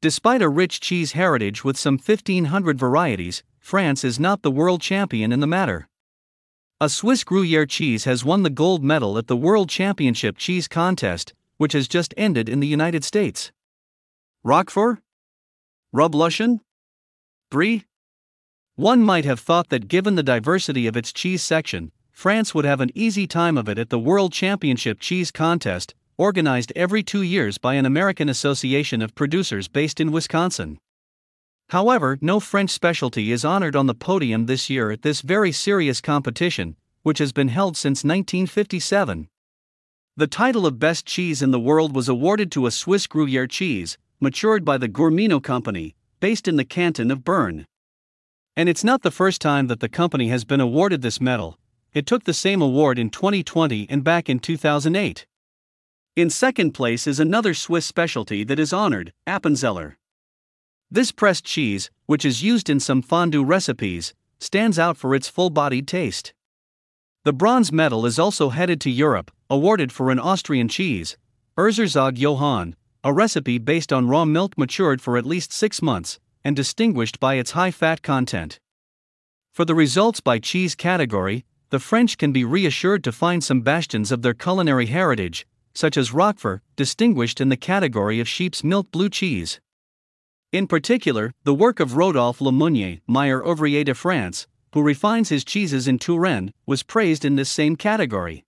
Despite a rich cheese heritage with some 1,500 varieties, France is not the world champion in the matter. A Swiss Gruyere cheese has won the gold medal at the World Championship Cheese Contest, which has just ended in the United States. Roquefort? Reblochon? Brie? One might have thought that given the diversity of its cheese section, France would have an easy time of it at the World Championship Cheese Contest, organized every two years by an American association of producers based in Wisconsin. However, no French specialty is honored on the podium this year at this very serious competition, which has been held since 1957. The title of Best Cheese in the World was awarded to a Swiss Gruyere cheese, matured by the Gourmino Company, based in the canton of Bern. And it's not the first time that the company has been awarded this medal, it took the same award in 2020 and back in 2008. In second place is another Swiss specialty that is honored, Appenzeller. This pressed cheese, which is used in some fondue recipes, stands out for its full bodied taste. The bronze medal is also headed to Europe, awarded for an Austrian cheese, Erzherzog Johann, a recipe based on raw milk matured for at least six months, and distinguished by its high fat content. For the results by cheese category, the French can be reassured to find some bastions of their culinary heritage, such as Roquefort, distinguished in the category of sheep's milk blue cheese. In particular, the work of Rodolphe Lemonnier, Meilleur Ouvrier de France, who refines his cheeses in Touraine, was praised in this same category.